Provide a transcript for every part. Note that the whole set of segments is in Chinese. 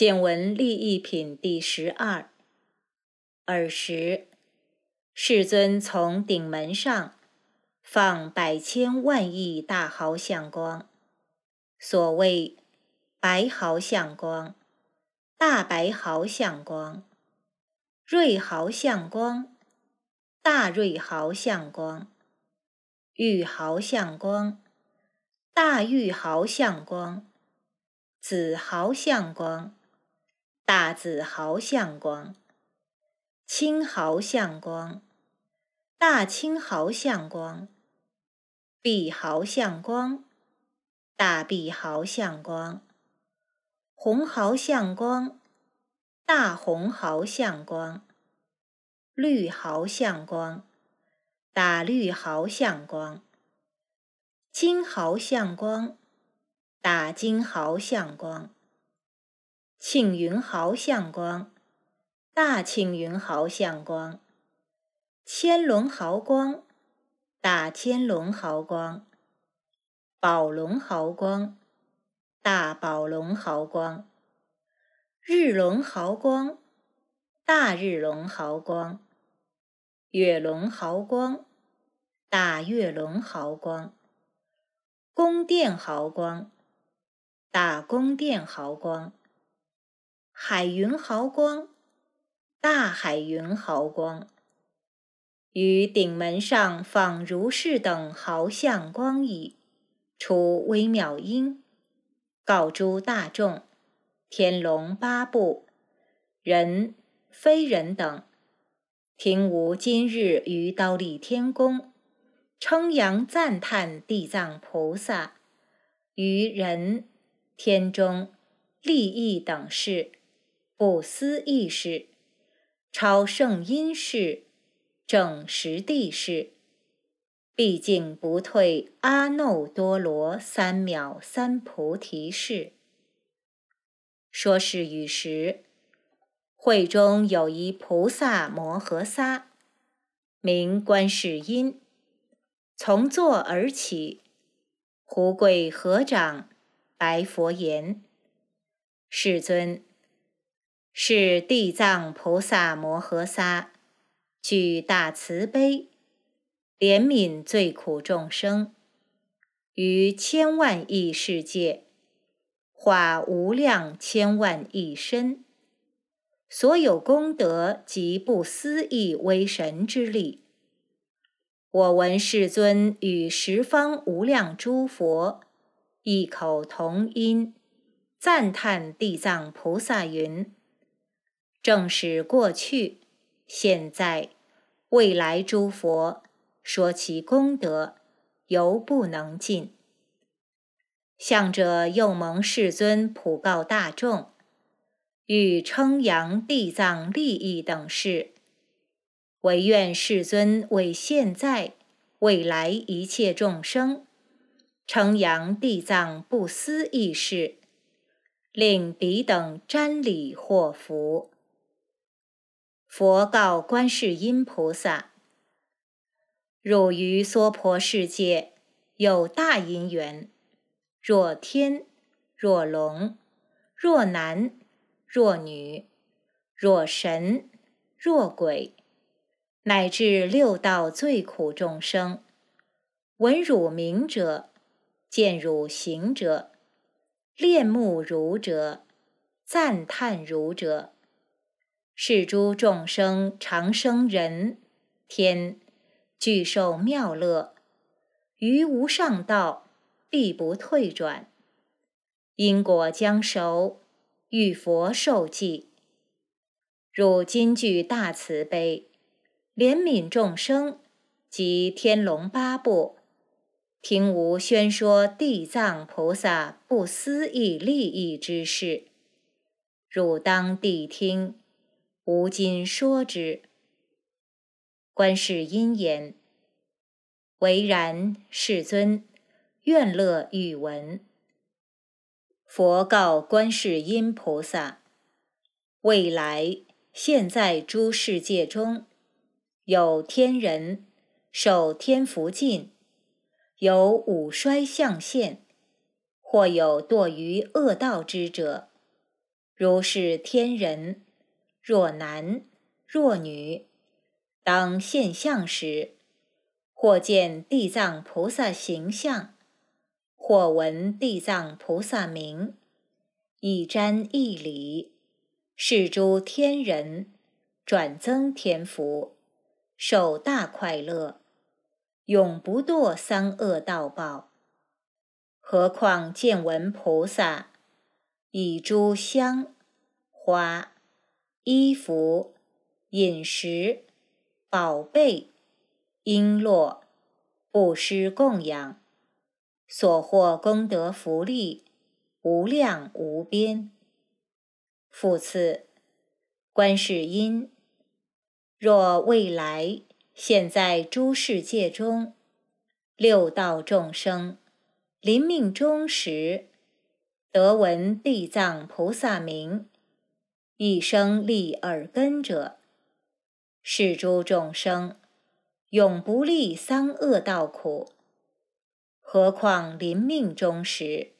见闻利益品第十二。尔时，世尊从顶门上放百千万亿大毫相光，所谓白毫相光、大白毫相光、瑞毫相光、大瑞毫相光、玉毫相光、大玉毫相光、紫毫相光。大紫毫相光、青毫相光、大青毫相光、碧毫相光、大碧毫相光、红毫相光、大红毫相光、绿毫相光、大绿毫相光、金毫相光、大金毫相光。庆云毫相光，大庆云毫相光；千轮毫光，大千轮毫光；宝轮毫光，大宝轮毫光；日轮毫光，大日轮毫光；月轮毫光，大月轮毫光；宫殿毫光，大宫殿毫光。海云毫光，大海云毫光，于顶门上放如是等毫相光矣。出微妙音，告诸大众：天龙八部、人非人等，听吾今日于刀立天宫，称扬赞叹地藏菩萨于人天中利益等事。不思议事，超圣因事，正实地事，毕竟不退阿耨多罗三藐三菩提事。说是语时，会中有一菩萨摩诃萨，名观世音，从座而起，胡跪合掌，白佛言：“世尊。”是地藏菩萨摩诃萨，具大慈悲，怜悯罪苦众生，于千万亿世界化无量千万亿身，所有功德及不思议威神之力。我闻世尊与十方无量诸佛异口同音赞叹地藏菩萨云。正使过去、现在、未来诸佛说其功德，犹不能尽。向者又蒙世尊普告大众，欲称扬地藏利益等事，唯愿世尊为现在、未来一切众生称扬地藏不思议事，令彼等瞻礼获福。佛告观世音菩萨：“汝于娑婆世界有大因缘，若天，若龙，若男，若女，若神，若鬼，乃至六道最苦众生，闻汝名者，见汝行者，恋慕汝者，赞叹汝者。”是诸众生常生人天，具受妙乐，于无上道必不退转。因果将熟，遇佛受记。汝今具大慈悲，怜悯众生及天龙八部，听吾宣说地藏菩萨不思议利益之事，汝当谛听。吾今说之。观世音言：“唯然，世尊，愿乐欲闻。”佛告观世音菩萨：“未来现在诸世界中，有天人受天福尽，有五衰相现，或有堕于恶道之者，如是天人，若男若女，当现相时，或见地藏菩萨形象，或闻地藏菩萨名，以瞻一礼，是诸天人转增天福，受大快乐，永不堕三恶道报。何况见闻菩萨以诸香花、衣服、饮食、宝贝。璎珞布施供养，所获功德福利无量无边。复次，观世音若未来现在诸世界中，六道众生临命终时，得闻地藏菩萨名，一生立耳根者，是诸众生。永不历三恶道苦，何况临命终时，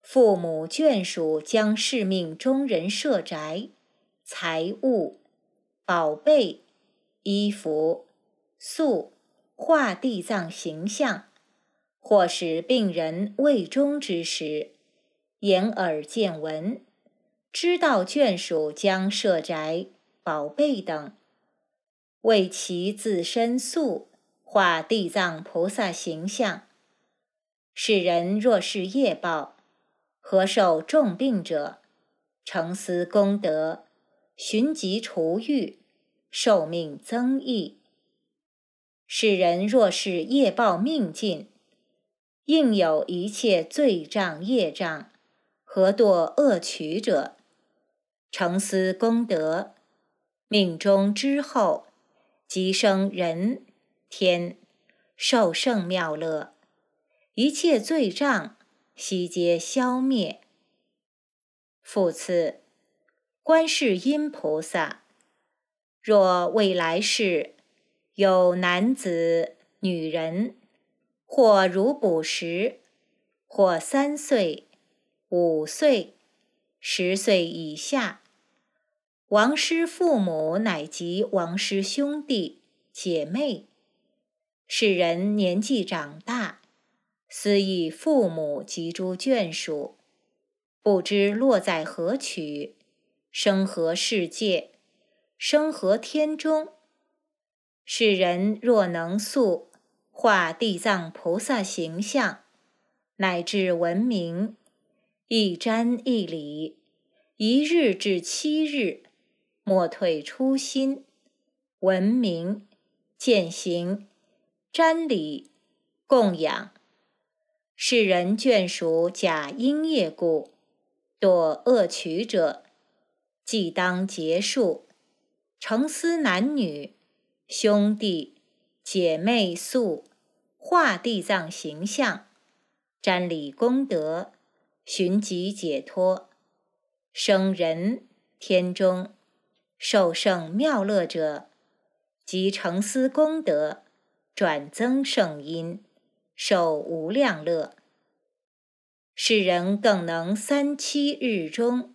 父母眷属将视命中人设宅、财物、宝贝、衣服、素画地藏形象，或使病人未终之时，眼耳见闻，知道眷属将设宅、宝贝等。为其自身塑化地藏菩萨形象，使人若是业报，何受重病者，成思功德，寻疾除愈，寿命增益；使人若是业报命尽，应有一切罪障业障，何堕恶趣者，成思功德，命中之后。即生人天受胜妙乐，一切罪障悉皆消灭。复次，观世音菩萨，若未来世有男子、女人，或如捕食，或三岁、五岁、十岁以下。王师父母乃及王师兄弟姐妹，使人年纪长大，思忆父母及诸眷属，不知落在何曲，生何世界，生何天中。世人若能塑化地藏菩萨形象，乃至闻名，一瞻一礼，一日至七日。莫退初心，闻名践行，瞻礼供养，世人眷属假因业故，堕恶取者，即当结束。成思男女兄弟姐妹素化地藏形象，瞻礼功德，寻疾解脱，生人天中。受胜妙乐者，即成思功德，转增圣因，受无量乐。世人更能三七日中，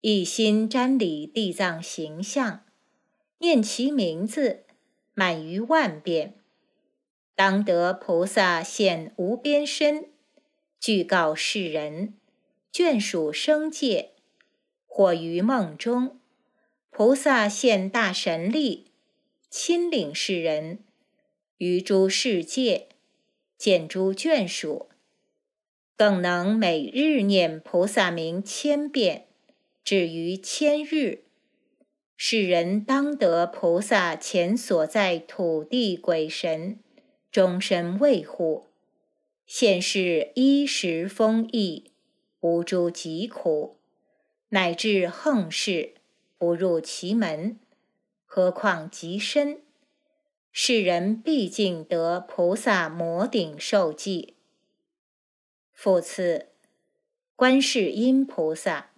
一心瞻礼地藏形象，念其名字满于万遍，当得菩萨现无边身，具告世人，眷属生界，或于梦中。菩萨现大神力，亲领世人于诸世界见诸眷属，更能每日念菩萨名千遍，止于千日。世人当得菩萨前所在土地鬼神终身卫护，现世衣食丰溢，无诸疾苦，乃至横世。不入其门，何况极深？世人毕竟得菩萨摩顶受记。复次，观世音菩萨，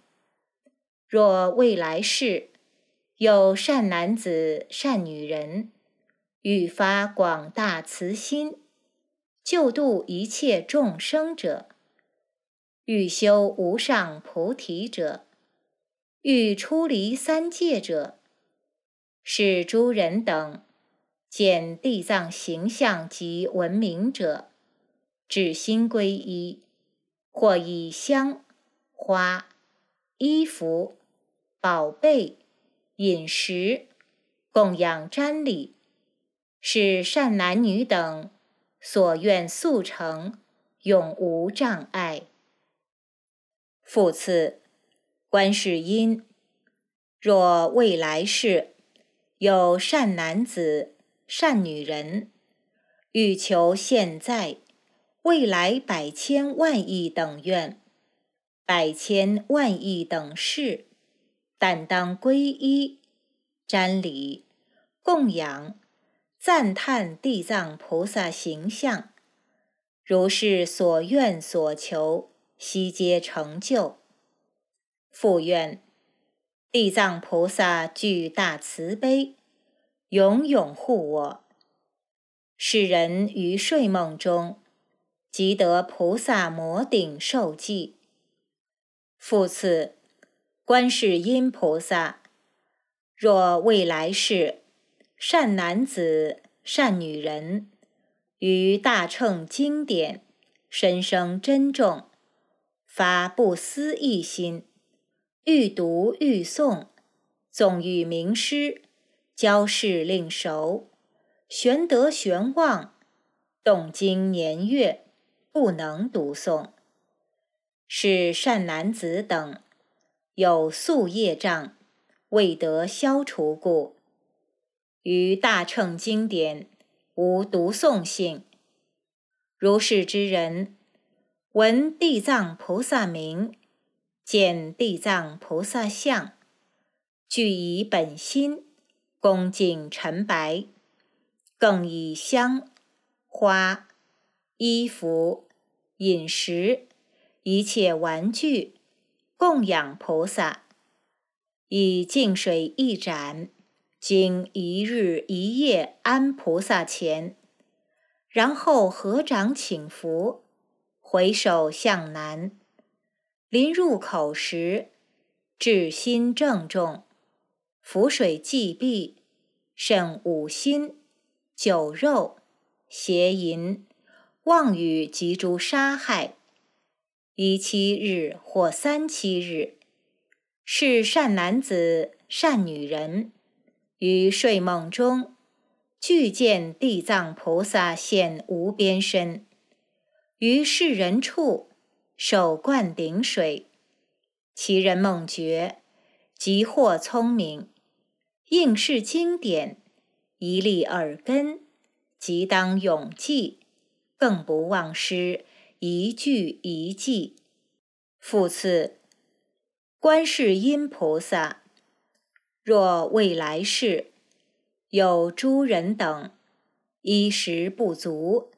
若未来世有善男子、善女人，欲发广大慈心，救度一切众生者，欲修无上菩提者。欲出离三界者，是诸人等见地藏形象及闻名者，至心皈依，或以香、花、衣服、宝贝、饮食供养瞻礼，是善男女等所愿速成，永无障碍。复次。观世音，若未来世有善男子、善女人，欲求现在、未来百千万亿等愿、百千万亿等事，但当皈依、瞻礼、供养、赞叹地藏菩萨形象，如是所愿所求，悉皆成就。复愿地藏菩萨具大慈悲，永永护我。世人于睡梦中，即得菩萨摩顶受记。复次，观世音菩萨，若未来世善男子、善女人，于大乘经典深生珍重，发不思议心。欲读欲诵，纵欲名师，教示令熟，玄德玄望，动经年月，不能读诵。是善男子等。有宿业障，未得消除故，于大乘经典无读诵性。如是之人，闻地藏菩萨名。见地藏菩萨像，具以本心恭敬陈白，更以香、花、衣服、饮食一切玩具供养菩萨，以净水一盏，经一日一夜安菩萨前，然后合掌请福，回首向南。临入口时，至心正重，浮水祭毕，甚五心、酒肉、邪淫、妄语及诸杀害，一七日或三七日，是善男子、善女人，于睡梦中，具见地藏菩萨现无边身，于世人处。手灌顶水，其人梦觉，即获聪明，应是经典，一粒耳根，即当永记，更不忘失一句一记。复次，观世音菩萨，若未来世有诸人等衣食不足，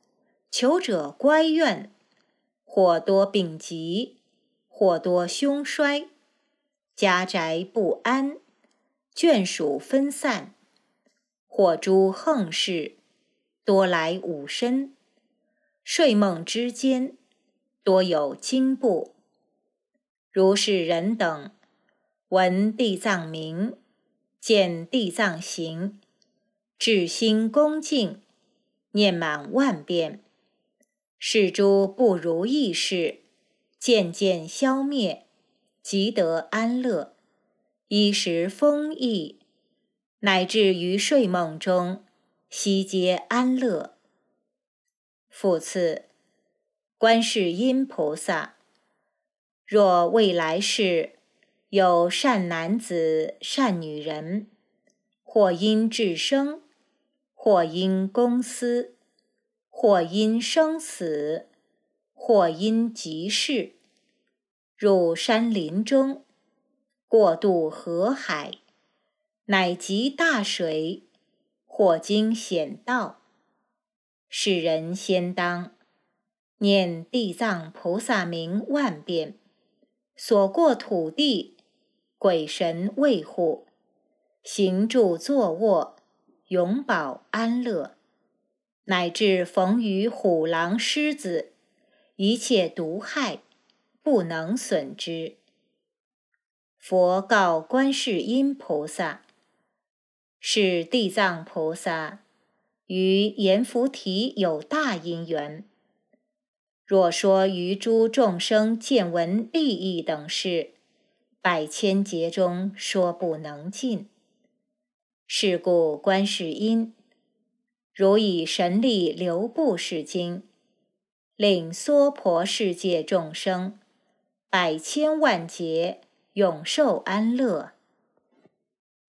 求者乖怨。或多病疾，或多凶衰，家宅不安，眷属分散，或诸横事，多来五身。睡梦之间，多有惊怖。如是人等，闻地藏名，见地藏行，至心恭敬，念满万遍。是诸不如意事渐渐消灭，即得安乐，衣食丰溢，乃至于睡梦中悉皆安乐。复次，观世音菩萨，若未来世有善男子、善女人，或因智生，或因公私。或因生死，或因急事，入山林中，过渡河海，乃及大水，或经险道，世人先当念地藏菩萨名万遍，所过土地，鬼神卫护，行住坐卧，永保安乐。乃至逢于虎狼狮子，一切毒害不能损之。佛告观世音菩萨：“是地藏菩萨与阎浮提有大因缘。若说于诸众生见闻利益等事，百千劫中说不能尽。是故观世音。”如以神力流布世经，令娑婆世界众生百千万劫永受安乐。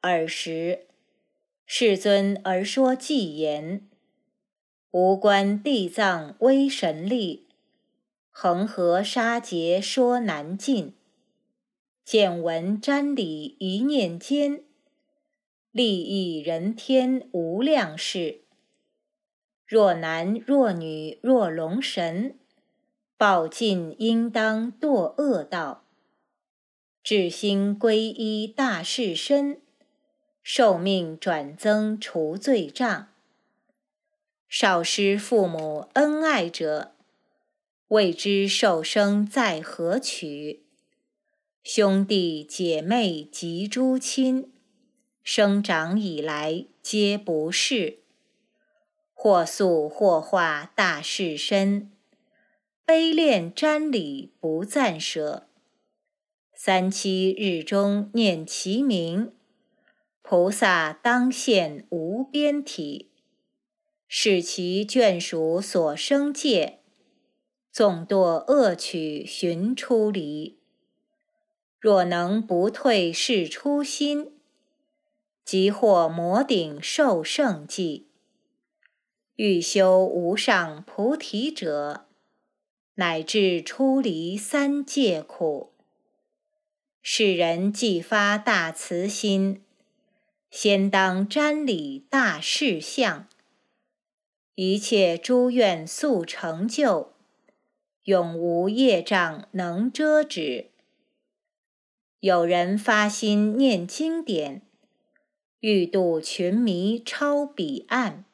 尔时，世尊而说偈言：“无关地藏威神力，恒河沙劫说难尽。见闻瞻礼一念间，利益人天无量事。”若男若女若龙神，报尽应当堕恶道。至心皈依大士身，受命转增除罪障。少失父母恩爱者，未知受生在何取？兄弟姐妹及诸亲，生长以来皆不是。或素或化大士身，悲恋瞻礼不暂舍。三七日中念其名，菩萨当现无边体，使其眷属所生界，纵堕恶趣寻出离。若能不退是初心，即获摩顶受胜记。欲修无上菩提者，乃至出离三界苦。世人既发大慈心，先当瞻礼大事相，一切诸愿速成就，永无业障能遮止。有人发心念经典，欲度群迷超彼岸。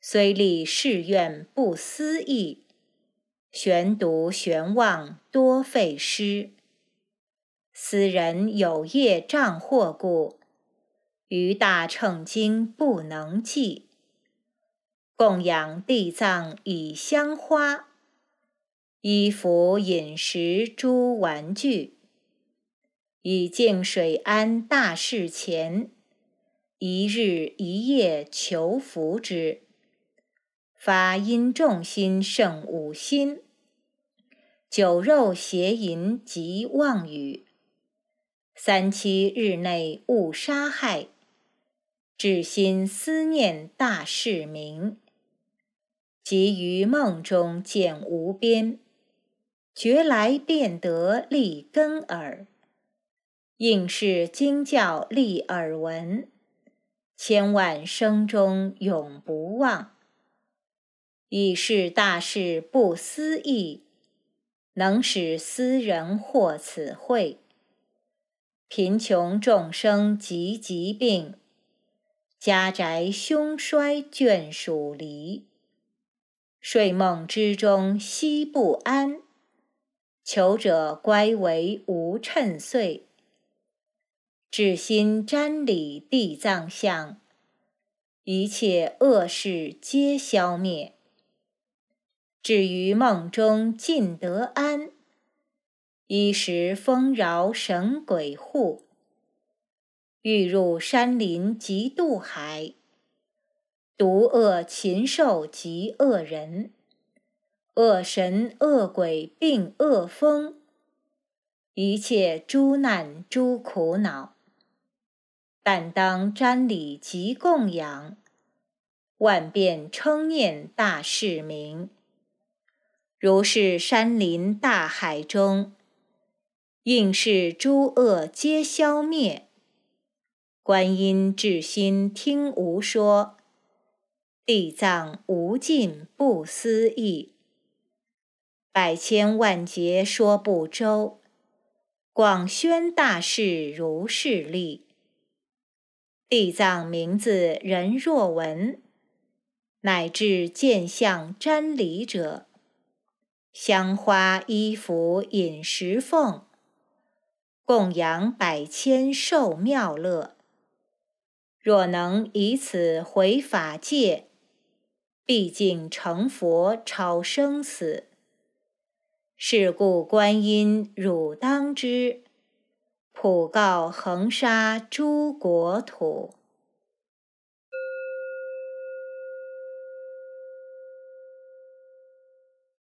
虽立誓愿不思议，悬读悬望多费诗。斯人有业障祸故，于大乘经不能记。供养地藏以香花，衣服饮食诸玩具，以净水安大事前，一日一夜求福之。发因众心胜五心，酒肉邪淫及妄语，三七日内勿杀害，至心思念大事明，即于梦中见无边，觉来便得立根耳，应是经教立耳闻，千万生中永不忘。以是大事不思议，能使斯人获此惠。贫穷众生及疾病，家宅凶衰眷属离，睡梦之中息不安。求者乖为无趁岁，至心瞻礼地藏像，一切恶事皆消灭。至于梦中尽得安，衣食丰饶神鬼护。欲入山林及渡海，毒恶禽兽及恶人，恶神恶鬼并恶风，一切诸难诸苦恼，但当瞻礼及供养，万遍称念大士名。如是山林大海中，应是诸恶皆消灭。观音至心听无说，地藏无尽不思议。百千万劫说不周，广宣大士如是力。地藏名字人若闻，乃至见相瞻礼者。香花衣服饮食奉，供养百千寿妙乐。若能以此回法界，毕竟成佛超生死。是故观音汝当知，普告恒沙诸国土。